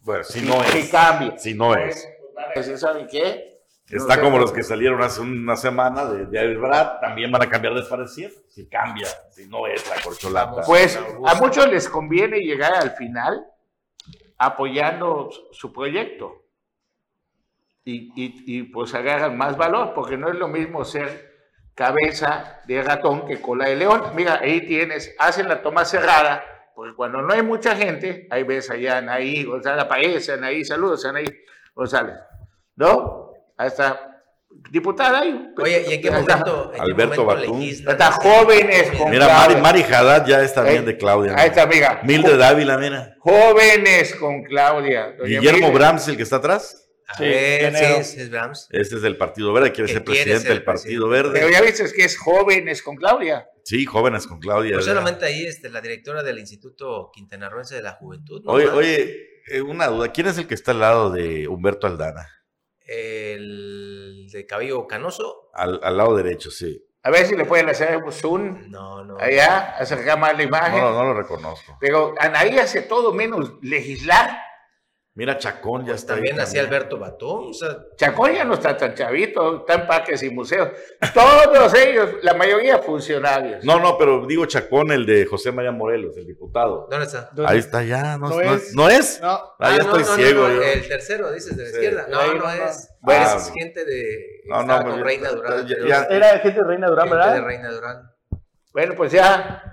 Bueno, si no que es. cambie. Si no es. Van a decir, ¿saben qué? Está No como los que salieron hace una semana de, de Albrat, también van a cambiar de parecer. Si cambia, si no es la corcholata. Pues a muchos les conviene llegar al final apoyando su proyecto. Y, y- y, pues agarran más valor, porque no es lo mismo ser cabeza de ratón que cola de león. Mira, ahí tienes, hacen la toma cerrada, porque cuando no hay mucha gente, ahí ves allá Anaí, González, aparece Anaí, saludos Anaí González. ¿No? Hasta diputada ahí. Oye, ¿y en qué momento, en qué Alberto momento Batún. Hasta jóvenes con Mira, Mari. Mari Haddad ya es también Ahí- de Claudia. Ahí está, mira. Milde Dávila, mira. Jóvenes con Claudia. Doña Guillermo Milde. Brahms, el que está atrás. A Sí, sí, es Brahms. Este es del Partido Verde, quiere Que ser presidente ser del Partido presidente. Pero Verde. ya viste que es jóvenes con Claudia. Sí, jóvenes con Claudia. No ya. solamente ahí, este, la directora del Instituto Quintanarroense de la Juventud. ¿no? Oye, oye, eh, una duda. ¿Quién es el que está al lado de Humberto Aldana? El de cabello canoso. Al, al lado derecho, sí. A ver si le pueden hacer un zoom No, no. allá, acercar más la imagen. No, no, no lo reconozco. Pero Anaí hace todo menos legislar. Mira, Chacón ya Pues está también hacía. Alberto Batón. O sea, Chacón ya no está tan chavito, está en parques y museos. Todos ellos, la mayoría funcionarios. No, no, pero digo Chacón, el de José María Morelos, el diputado. ¿dónde está? Ahí está ya, no, No no es. ¿No es? No, Ah, Ah, ya no, estoy ciego. no, yo. El tercero, dices, de la Sí. izquierda. No, no, es. Bueno. Ese es gente de. No, no, pues con ya- Reina Durán. ya- ya- era de gente de Reina Durán, gente de ¿verdad? Reina Durán. Bueno, pues ya,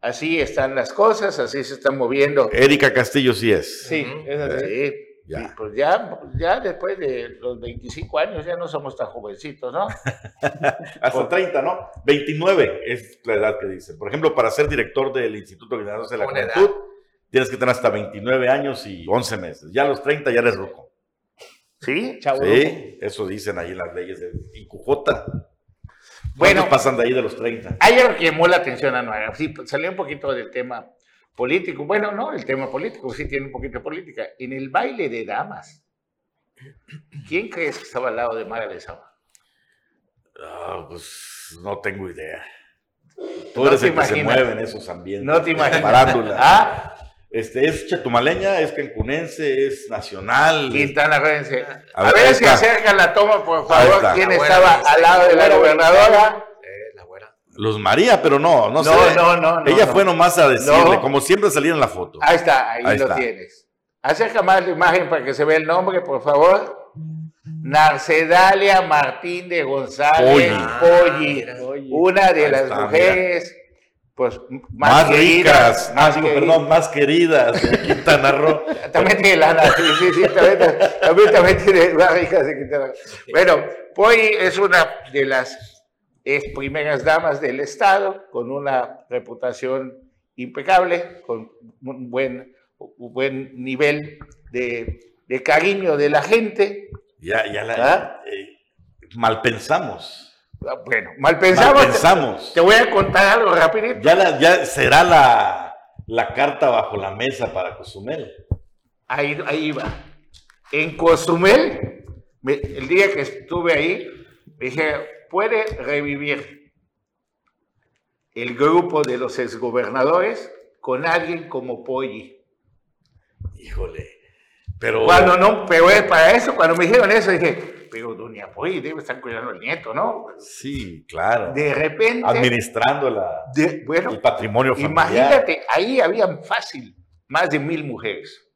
así están las cosas, así se están moviendo. Erika Castillo sí es. Sí, es así. Sí, Ya. y pues ya, ya después de los 25 años ya no somos tan jovencitos, ¿no? Hasta 30, ¿no? 29 es la edad que dicen. Por ejemplo, para ser director del Instituto Guinardó de la. Juventud, tienes que tener hasta 29 años y 11 meses. Ya a los 30 ya eres ruco. Sí, Chavo. Sí, eso dicen ahí las leyes de Incujota. Bueno. Pasan de ahí de los 30. Hay algo que llamó la atención a Noara. Sí, salió un poquito del tema político. Bueno, no, el tema político sí tiene un poquito de política. En el baile de damas, ¿quién crees que estaba al lado de Mara de Sama? Ah, pues no tengo idea. Tú No eres te el que se imaginas. mueve en esos ambientes. No te imaginas. Farándula. Ah, Este, es chetumaleña, es cancunense, es nacional. Quintana Rooense. A A, ver, si acerca la toma, por favor. está. ¿Quién estaba al lado de la gobernadora? Eh, la güera. Los María, pero no, no, No, sé. no, no, no, Ella no. fue nomás a decirle, No. como siempre salía en la foto. Ahí está, ahí, Ahí lo está. tienes. Acerca más la imagen para que se vea el nombre, por favor. Narcedalia Martín de González Polly. Polly, Ah, Oye. una de Ahí las está, mujeres pues más, más, queridas, ricas, más, digo, queridas. perdón, más queridas de Quintana Roo. También tiene lana, sí, sí, sí, también, también, también tiene más ricas de Quintana Roo. Bueno, Polly es una de las primeras damas del Estado, con una reputación impecable, con un buen, un buen nivel de, de cariño de la gente. Ya, ya la ¿Ah? eh, mal pensamos. Ah, Bueno, mal pensamos. Mal pensamos. Te voy a contar algo rapidito. Ya, la- ya será la, la carta bajo la mesa para Cozumel. Ahí, ahí va. En Cozumel, me- el día que estuve ahí, dije, puede revivir el grupo de los exgobernadores con alguien como Polly. Híjole. Pero. Cuando no, pero es para eso, cuando me dijeron eso, dije, pero doña Polly debe estar cuidando al nieto, ¿no? Sí, claro. De repente, Administrando la, de- bueno, el patrimonio familiar. Imagínate, ahí habían fácil más de mil mujeres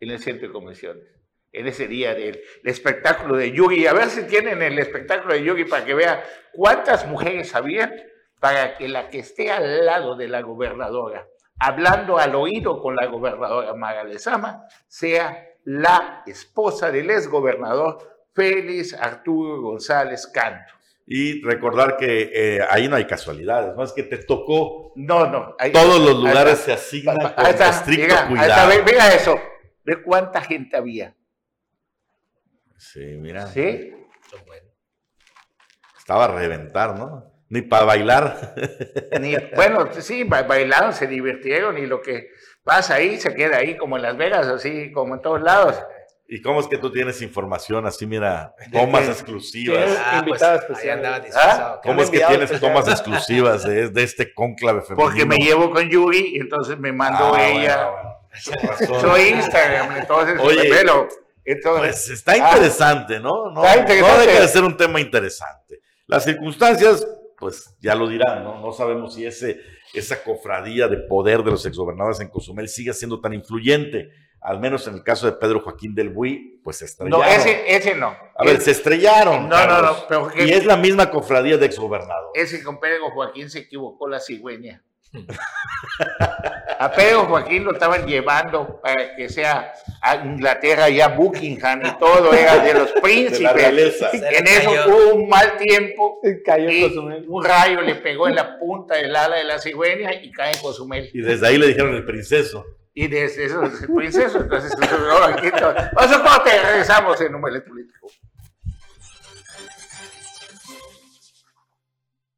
en el centro de convenciones. En ese día del espectáculo de Yugi. A ver si tienen el espectáculo de Yugi para que vean cuántas mujeres había para que la que esté al lado de la gobernadora hablando al oído con la gobernadora Maga Lezama, sea la esposa del exgobernador Félix Arturo González Canto. Y recordar que eh, ahí no hay casualidades, no es que te tocó. No, no. ahí- Todos los lugares está. se asignan Pa- pa- con está, estricto mira, cuidado. está, mira eso. Ve cuánta gente había. Sí, mira. ¿Sí? Estaba a reventar, ¿no? Ni para bailar. Ni- bueno, sí, ba- bailaron, se divirtieron y lo que pasa ahí se queda ahí como en Las Vegas, así como en todos lados. ¿Y cómo es que tú tienes información así, mira, tomas exclusivas? ¿Tienes Ah, pues, especial. ahí andaba disfrazado. ¿Cómo es que tienes especial. tomas exclusivas de, de este cónclave femenino? Porque me llevo con Yuri y entonces me mandó Ah, ella bueno, su Instagram. Entonces, Oye, velo. Entonces, Pues está interesante, ¿no? No, Está interesante. no deja de ser un tema interesante. Las circunstancias, pues ya lo dirán, ¿no? No sabemos si ese, esa cofradía de poder de los exgobernadores en Cozumel sigue siendo tan influyente. Al menos en el caso de Pedro Joaquín del Buy, pues se estrellaron. no, ese, ese no. A ver, Ese- se estrellaron. No, no, Carlos. no, pero que- Y es la misma cofradía de exgobernador. Ese con Pedro Joaquín se equivocó la cigüeña. A Pedro Joaquín lo estaban llevando para que sea a Inglaterra, ya Buckingham y todo, era de los príncipes. realeza. En eso hubo un mal tiempo Cayó en y Cozumel. un rayo le pegó en la punta del ala de la cigüeña y cae en Cozumel. Y desde ahí le dijeron el princeso. Y desde eso es el princeso. Entonces, no, aquí a corte, regresamos en un político.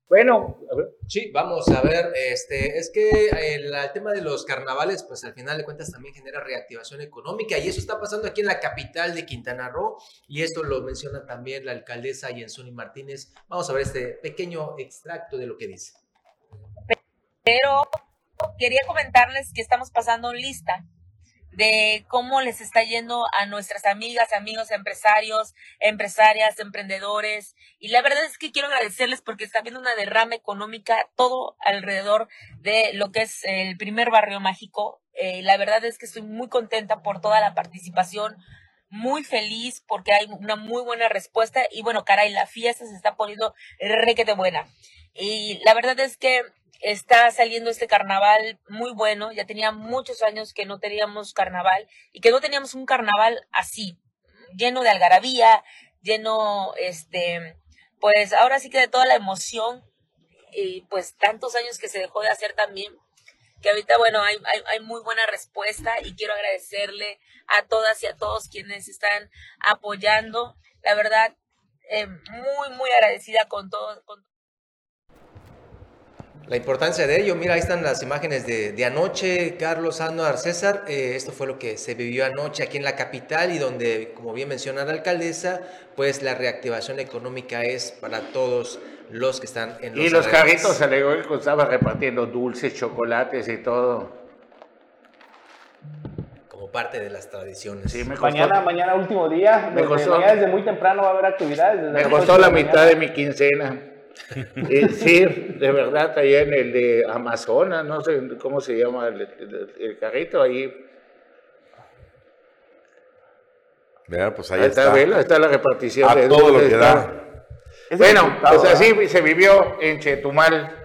Bueno, a ver. Sí, vamos a ver, este, es que el, el tema de los carnavales, pues al final de cuentas también genera reactivación económica y eso está pasando aquí en la capital de Quintana Roo y esto lo menciona también la alcaldesa Yensuni Martínez. Vamos a ver este pequeño extracto de lo que dice. pero quería comentarles que estamos pasando lista de cómo les está yendo a nuestras amigas, amigos, empresarios, empresarias, emprendedores. Y la verdad es que quiero agradecerles porque está habiendo una derrama económica todo alrededor de lo que es el primer barrio mágico. Eh, la verdad es que estoy muy contenta por toda la participación, muy feliz porque hay una muy buena respuesta y bueno, caray, la fiesta se está poniendo requete buena. Y la verdad es que está saliendo este carnaval muy bueno. Ya tenía muchos años que no teníamos carnaval y que no teníamos un carnaval así, lleno de algarabía, lleno, este, pues ahora sí que de toda la emoción y pues tantos años que se dejó de hacer también. Que ahorita, bueno, hay, hay, muy buena respuesta y quiero agradecerle a todas y a todos quienes están apoyando. La verdad, eh, muy, muy agradecida con todos. La importancia de ello, mira, ahí están las imágenes de, de anoche, Carlos Anuar César, eh, esto fue lo que se vivió anoche aquí en la capital y donde, como bien menciona la alcaldesa, pues la reactivación económica es para todos los que están en los Y los alrededores. carritos alegóricos estaban repartiendo dulces, chocolates y todo. Como parte de las tradiciones. Sí, me costó, Mañana, mañana último día. Me desde, costó- mañana desde muy temprano va a haber actividades. desde me costó la mitad mañana. de mi quincena. Eh, sí, de verdad, allá en el de Amazonas, no sé cómo se llama el, el- el carrito, ahí, Vea, pues ahí, ahí está, está. velo, está la repartición A de todo lo que está. da. Es Bueno, pues ¿verdad? así se vivió en Chetumal.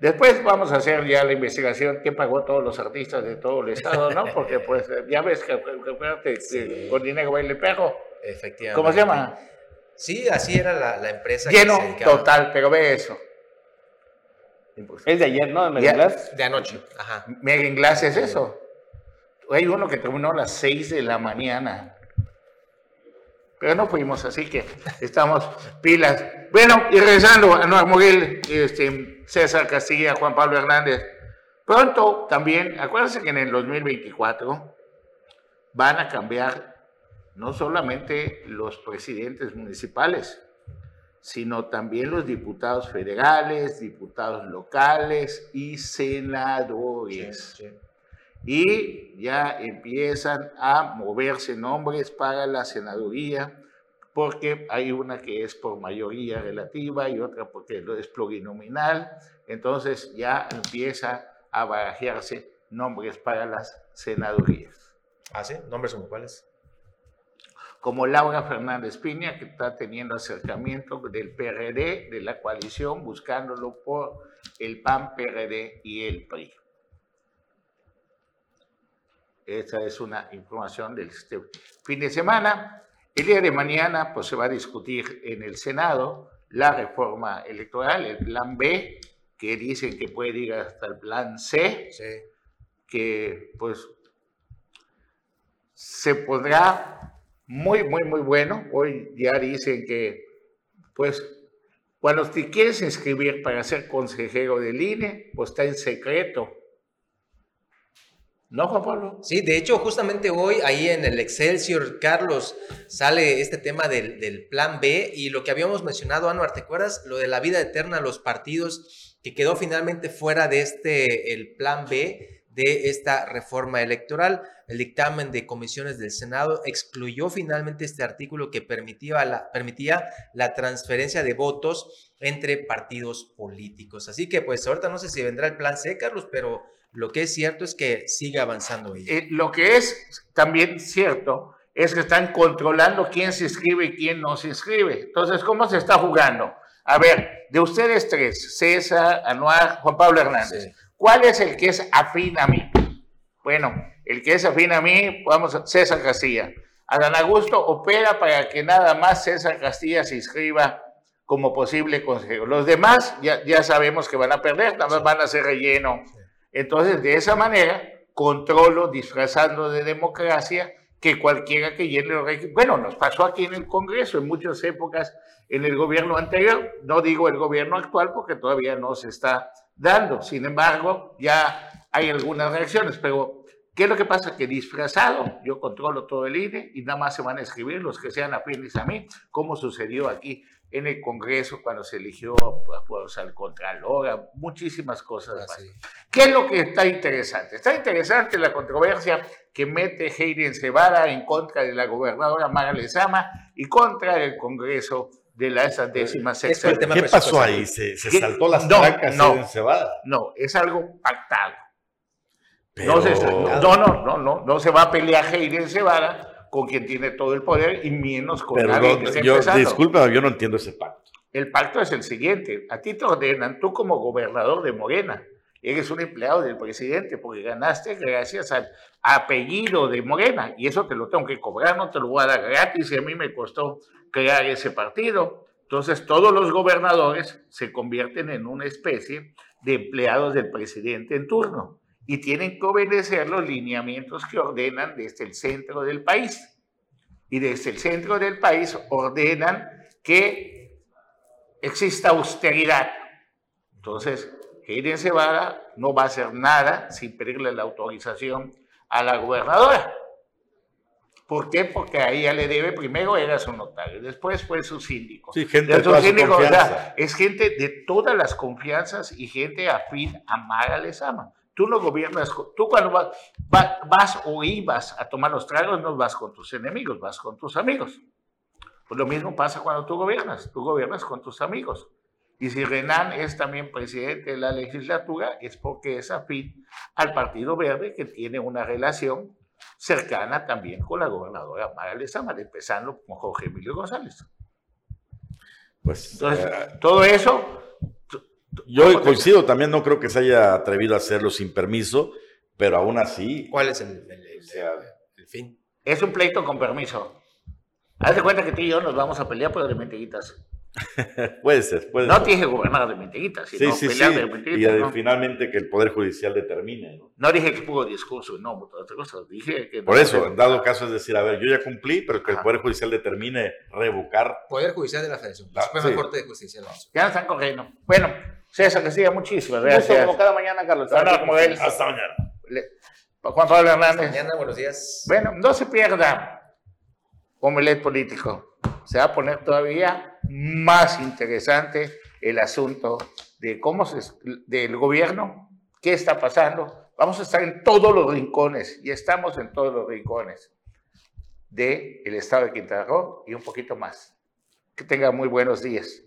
Después vamos a hacer ya la investigación que pagó todos los artistas de todo el estado, ¿no? Porque pues ya ves que, que- que- acuérdate, que con dinero baile el perro. Efectivamente. ¿Cómo se llama? Sí, así era la, la empresa que Lleno se dedicaba- total, pero ve eso. Es de ayer, ¿no? De. De anoche, ajá. Mega Glass es eso. Hay uno que terminó a las 6 de la mañana. Pero no fuimos, así que estamos pilas. Bueno, y regresando a Noar Moguel, este, César Castilla, Juan Pablo Hernández. Pronto también, acuérdense que en el 2024 van a cambiar no solamente los presidentes municipales, sino también los diputados federales, diputados locales y senadores. Y ya empiezan a moverse nombres para la senaduría, porque hay una que es por mayoría relativa y otra porque es plurinominal. Entonces ya empieza a barajearse nombres para las senadurías. Ah, sí, nombres como cuáles. Como Laura Fernández Piña, que está teniendo acercamiento del PRD, de la coalición, buscándolo por el PAN, PRD y el PRI. esta es una información del este fin de semana. El día de mañana pues, se va a discutir en el Senado la reforma electoral, el plan B, que dicen que puede ir hasta el plan C, que pues se podrá muy, muy, muy bueno. Hoy ya dicen que pues cuando te quieres inscribir para ser consejero del INE, pues está en secreto. ¿No, Juan Pablo? Sí, de hecho, justamente hoy ahí en el Excelsior, Carlos, sale este tema del, del plan B y lo que habíamos mencionado, Anuar, ¿te acuerdas? Lo de la vida eterna, los partidos, que quedó finalmente fuera de este, el plan B de esta reforma electoral. El dictamen de comisiones del Senado excluyó finalmente este artículo que permitía la, permitía la transferencia de votos entre partidos políticos. Así que pues ahorita no sé si vendrá el plan C, Carlos, pero lo que es cierto es que sigue avanzando. Eh, lo que es también cierto es que están controlando quién se inscribe y quién no se inscribe. Entonces, ¿cómo se está jugando? A ver, de ustedes tres, César, Anuar, Juan Pablo Hernández, ¿cuál es el que es afín a mí? Bueno, el que es afín a mí, vamos a César Castilla. Adán Augusto opera para que nada más César Castilla se inscriba como posible consejero. Los demás ya, ya sabemos que van a perder, nada más van a ser relleno. Entonces, de esa manera, controlo, disfrazando de democracia, que cualquiera que llene los. Bueno, nos pasó aquí en el Congreso en muchas épocas, en el gobierno anterior, no digo el gobierno actual porque todavía no se está dando. Sin embargo, ya hay algunas reacciones, pero ¿qué es lo que pasa? Que disfrazado, yo controlo todo el INE y nada más se van a escribir los que sean afines a mí, como sucedió aquí en el Congreso cuando se eligió pues, pues, al Contralor, muchísimas cosas más. ¿Qué es lo que está interesante? Está interesante la controversia que mete Hayden Cebada en contra de la gobernadora Mara Lezama y contra el Congreso de la esa décima sexta. ¿Qué pasó ahí? ¿Se, se saltó las no, trancas no, Cebada? No, es algo pactado. No, no, no, no, no, no se va a pelear Hayden Cebada con quien tiene todo el poder y menos con Pero alguien que yo, Disculpa, yo no entiendo ese pacto. El pacto es el siguiente. A ti te ordenan, tú como gobernador de Morena, eres un empleado del presidente porque ganaste gracias al apellido de Morena y eso te lo tengo que cobrar, no te lo voy a dar gratis y a mí me costó crear ese partido. Entonces todos los gobernadores se convierten en una especie de empleados del presidente en turno y tienen que obedecer los lineamientos que ordenan desde el centro del país. Y desde el centro del país ordenan que exista austeridad. Entonces, Hayden Cebada no va a hacer nada sin pedirle la autorización a la gobernadora. ¿Por qué? Porque a ella le debe, primero era su notario, después fue su síndico. Sí, gente de, toda síndico, es gente de todas las confianzas y gente afín a Mara Lezama. Tú no gobiernas, tú cuando vas, vas, o ibas a tomar los tragos, no vas con tus enemigos, vas con tus amigos. Pues lo mismo pasa cuando tú gobiernas, tú gobiernas con tus amigos. Y si Renan es también presidente de la legislatura, es porque es afín al Partido Verde, que tiene una relación cercana también con la gobernadora Mara Lezama, empezando con Jorge Emilio González. Pues, Entonces, eh, todo eso yo coincido, también no creo que se haya atrevido a hacerlo sin permiso, pero aún así. ¿Cuál es el, fin? Es un pleito con permiso. Haz de cuenta que tú y yo nos vamos a pelear por de mentiguitas. puede ser, puede no dije gobernar de mentiguitas, sino sí, sí, pelear sí. Y finalmente que el Poder Judicial determine. No, no dije que puro discurso, no, otra cosa. Dije que. Por eso, en dado caso es decir, a ver, yo ya cumplí, pero que el Poder Judicial determine revocar. Poder Judicial de la Federación, la Suprema Corte de Justicia. Ya están corriendo. Bueno. César que siga muchísimas gracias. como cada mañana, Carlos. Hasta mañana. Juan Pablo Hernández. mañana, buenos días. Bueno, no se pierda Omelet Político. Se va a poner todavía más interesante el asunto de cómo se, del gobierno, qué está pasando. Vamos a estar en todos los rincones y estamos en todos los rincones del estado de Quintana Roo y un poquito más. Que tenga muy buenos días.